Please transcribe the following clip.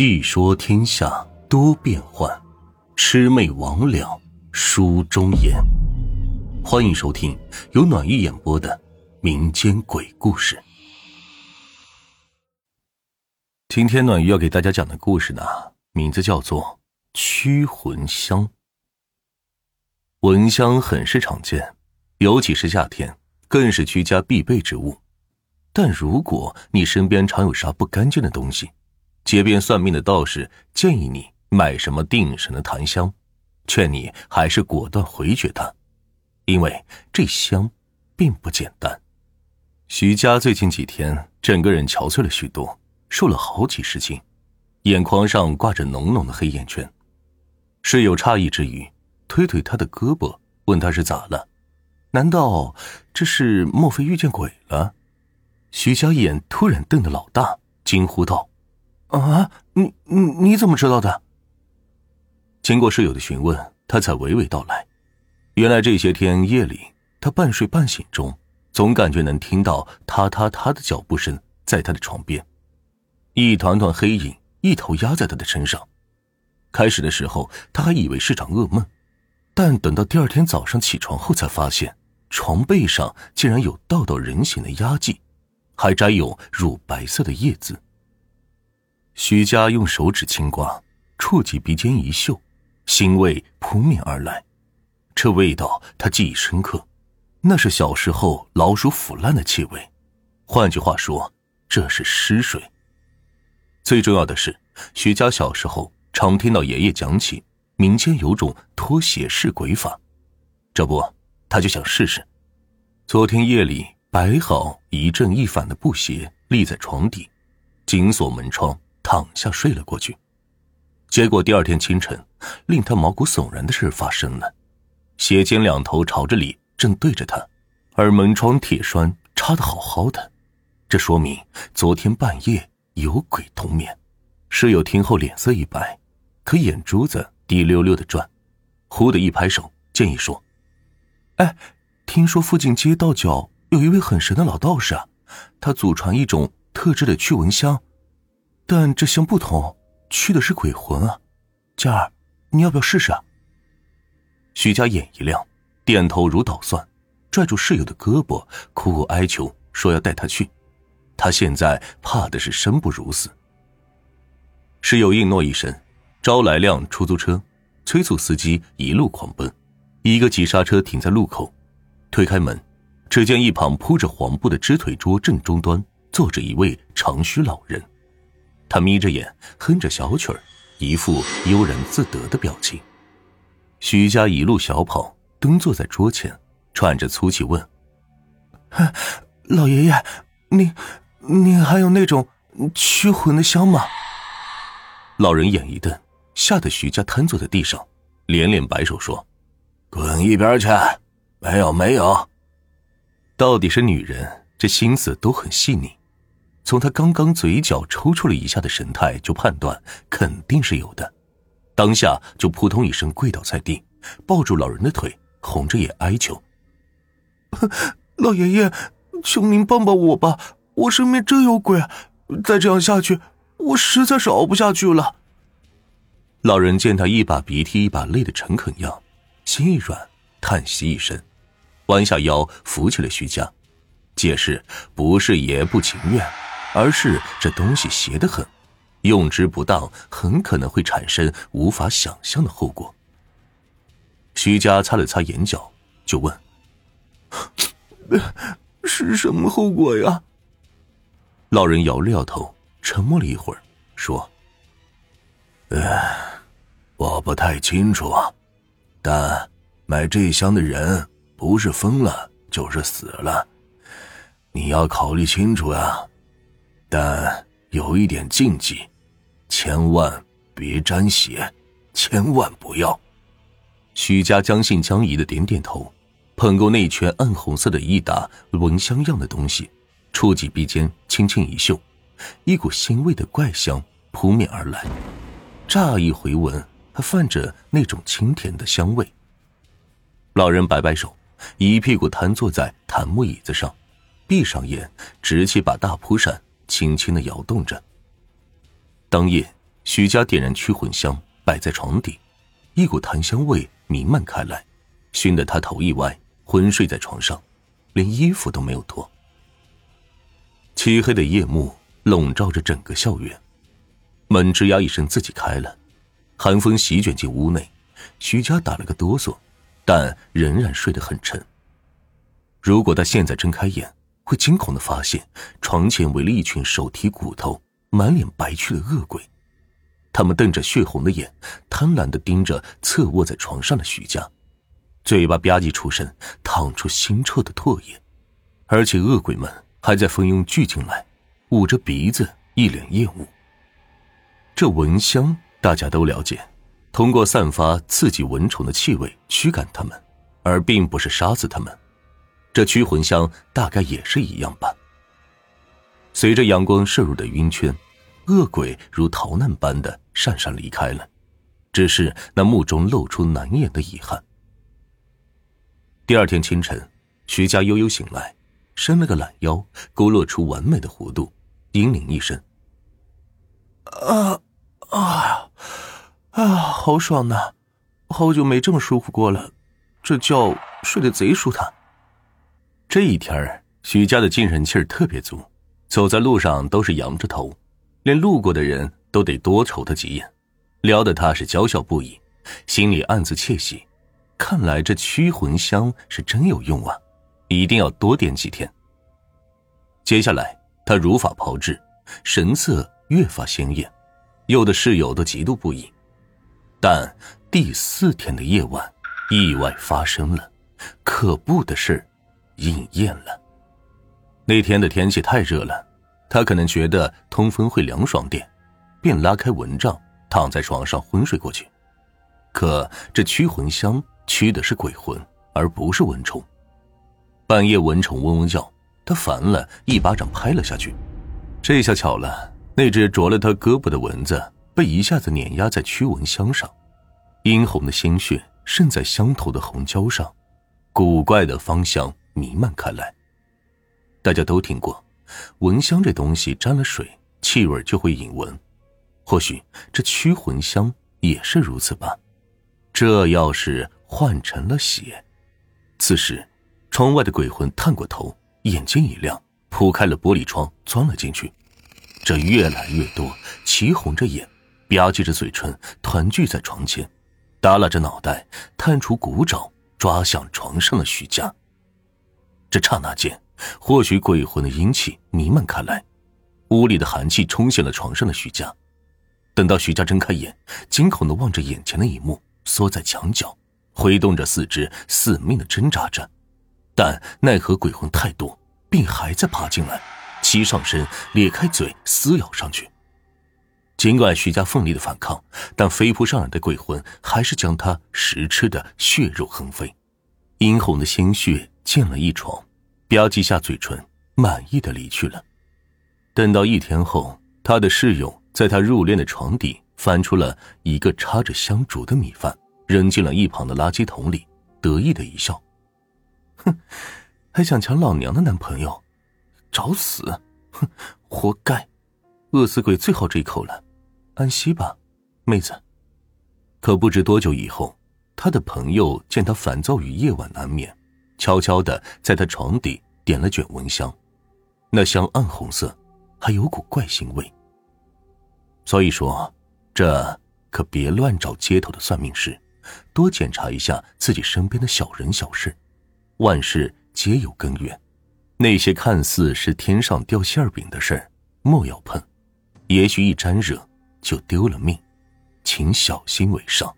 细说天下多变幻，魑魅魍魉书中言。欢迎收听由暖玉演播的民间鬼故事。今天暖玉要给大家讲的故事呢，名字叫做《驱魂香》。蚊香很是常见，尤其是夏天，更是居家必备之物。但如果你身边常有啥不干净的东西，街边算命的道士建议你买什么定神的檀香，劝你还是果断回绝他，因为这香并不简单。徐佳最近几天整个人憔悴了许多，瘦了好几十斤，眼眶上挂着浓浓的黑眼圈。室友诧异之余，推推他的胳膊，问他是咋了？难道这是莫非遇见鬼了？徐佳眼突然瞪得老大，惊呼道。啊，你你你怎么知道的？经过室友的询问，他才娓娓道来。原来这些天夜里，他半睡半醒中，总感觉能听到他他他的脚步声在他的床边，一团团黑影一头压在他的身上。开始的时候，他还以为是场噩梦，但等到第二天早上起床后，才发现床背上竟然有道道人形的压迹，还沾有乳白色的叶子。徐佳用手指轻刮，触及鼻尖一嗅，腥味扑面而来。这味道他记忆深刻，那是小时候老鼠腐烂的气味。换句话说，这是尸水。最重要的是，徐佳小时候常听到爷爷讲起民间有种脱鞋式鬼法，这不，他就想试试。昨天夜里摆好一正一反的布鞋，立在床底，紧锁门窗。躺下睡了过去，结果第二天清晨，令他毛骨悚然的事发生了：鞋尖两头朝着里，正对着他，而门窗铁栓插的好好的，这说明昨天半夜有鬼同眠。室友听后脸色一白，可眼珠子滴溜溜的转，忽的一拍手，建议说：“哎，听说附近街道角有一位很神的老道士啊，他祖传一种特制的驱蚊香。”但这香不同，去的是鬼魂啊！佳儿，你要不要试试啊？徐佳眼一亮，点头如捣蒜，拽住室友的胳膊，苦苦哀求说要带他去。他现在怕的是生不如死。室友应诺一声，招来辆出租车，催促司机一路狂奔。一个急刹车停在路口，推开门，只见一旁铺着黄布的支腿桌正中端坐着一位长须老人。他眯着眼，哼着小曲儿，一副悠然自得的表情。徐佳一路小跑，蹲坐在桌前，喘着粗气问：“老爷爷，你你还有那种驱魂的香吗？”老人眼一瞪，吓得徐家瘫坐在地上，连连摆手说：“滚一边去！没有没有。”到底是女人，这心思都很细腻。从他刚刚嘴角抽搐了一下的神态，就判断肯定是有的。当下就扑通一声跪倒在地，抱住老人的腿，红着眼哀求：“ 老爷爷，求您帮帮我吧！我身边真有鬼，再这样下去，我实在是熬不下去了。”老人见他一把鼻涕一把泪的诚恳样，心一软，叹息一声，弯下腰扶起了徐家，解释：“不是爷不情愿。”而是这东西邪得很，用之不当，很可能会产生无法想象的后果。徐佳擦了擦眼角，就问：“ 是什么后果呀？”老人摇了摇头，沉默了一会儿，说：“哎，我不太清楚，但买这箱的人不是疯了，就是死了，你要考虑清楚呀。”但有一点禁忌，千万别沾血，千万不要。徐家将信将疑的点点头，捧过那圈暗红色的一打蚊香样的东西，触及鼻尖，轻轻一嗅，一股腥味的怪香扑面而来。乍一回闻，还泛着那种清甜的香味。老人摆摆手，一屁股瘫坐在檀木椅子上，闭上眼，直起把大蒲扇。轻轻的摇动着。当夜，徐家点燃驱魂香，摆在床底，一股檀香味弥漫开来，熏得他头一歪，昏睡在床上，连衣服都没有脱。漆黑的夜幕笼罩着整个校园，门吱呀一声自己开了，寒风席卷进屋内，徐佳打了个哆嗦，但仍然睡得很沉。如果他现在睁开眼，会惊恐的发现床前围了一群手提骨头、满脸白蛆的恶鬼。他们瞪着血红的眼，贪婪的盯着侧卧在床上的徐家，嘴巴吧唧出声，淌出腥臭的唾液，而且恶鬼们还在蜂拥聚进来，捂着鼻子，一脸厌恶。这蚊香大家都了解，通过散发刺激蚊虫的气味驱赶它们，而并不是杀死它们。这驱魂香大概也是一样吧。随着阳光射入的晕圈。恶鬼如逃难般的讪讪离开了，只是那目中露出难掩的遗憾。第二天清晨，徐家悠悠醒来，伸了个懒腰，勾勒出完美的弧度，嘤咛一声：“啊啊，啊，好爽呐！好久没这么舒服过了，这觉睡得贼舒坦。”这一天徐家的精神气儿特别足，走在路上都是仰着头。连路过的人都得多瞅他几眼，撩得他是娇笑不已，心里暗自窃喜。看来这驱魂香是真有用啊，一定要多点几天。接下来他如法炮制，神色越发鲜艳，有的室友都嫉妒不已。但第四天的夜晚，意外发生了，可怖的事应验了。那天的天气太热了。他可能觉得通风会凉爽点，便拉开蚊帐，躺在床上昏睡过去。可这驱魂香驱的是鬼魂，而不是蚊虫。半夜蚊虫嗡嗡叫，他烦了，一巴掌拍了下去。这下巧了，那只啄了他胳膊的蚊子被一下子碾压在驱蚊香上，殷红的鲜血渗在香头的红胶上，古怪的芳香弥漫开来。大家都听过。蚊香这东西沾了水，气味就会引蚊。或许这驱魂香也是如此吧。这要是换成了血，此时，窗外的鬼魂探过头，眼睛一亮，铺开了玻璃窗，钻了进去。这越来越多，齐红着眼，吧唧着嘴唇，团聚在床前，耷拉着脑袋，探出骨爪，抓向床上的徐佳。这刹那间。或许鬼魂的阴气弥漫开来，屋里的寒气冲向了床上的徐家。等到徐家睁开眼，惊恐的望着眼前的一幕，缩在墙角，挥动着四肢，死命的挣扎着。但奈何鬼魂太多，并还在爬进来，齐上身，咧开嘴撕咬上去。尽管徐家奋力的反抗，但飞扑上来的鬼魂还是将他食吃的血肉横飞，殷红的鲜血溅了一床。吧唧下嘴唇，满意的离去了。等到一天后，他的室友在他入殓的床底翻出了一个插着香烛的米饭，扔进了一旁的垃圾桶里，得意的一笑：“哼，还想抢老娘的男朋友，找死！哼，活该！饿死鬼最好这一口了，安息吧，妹子。”可不知多久以后，他的朋友见他烦躁于夜晚难眠。悄悄的在他床底点了卷蚊香，那香暗红色，还有股怪腥味。所以说，这可别乱找街头的算命师，多检查一下自己身边的小人小事。万事皆有根源，那些看似是天上掉馅饼的事儿，莫要碰，也许一沾惹就丢了命，请小心为上。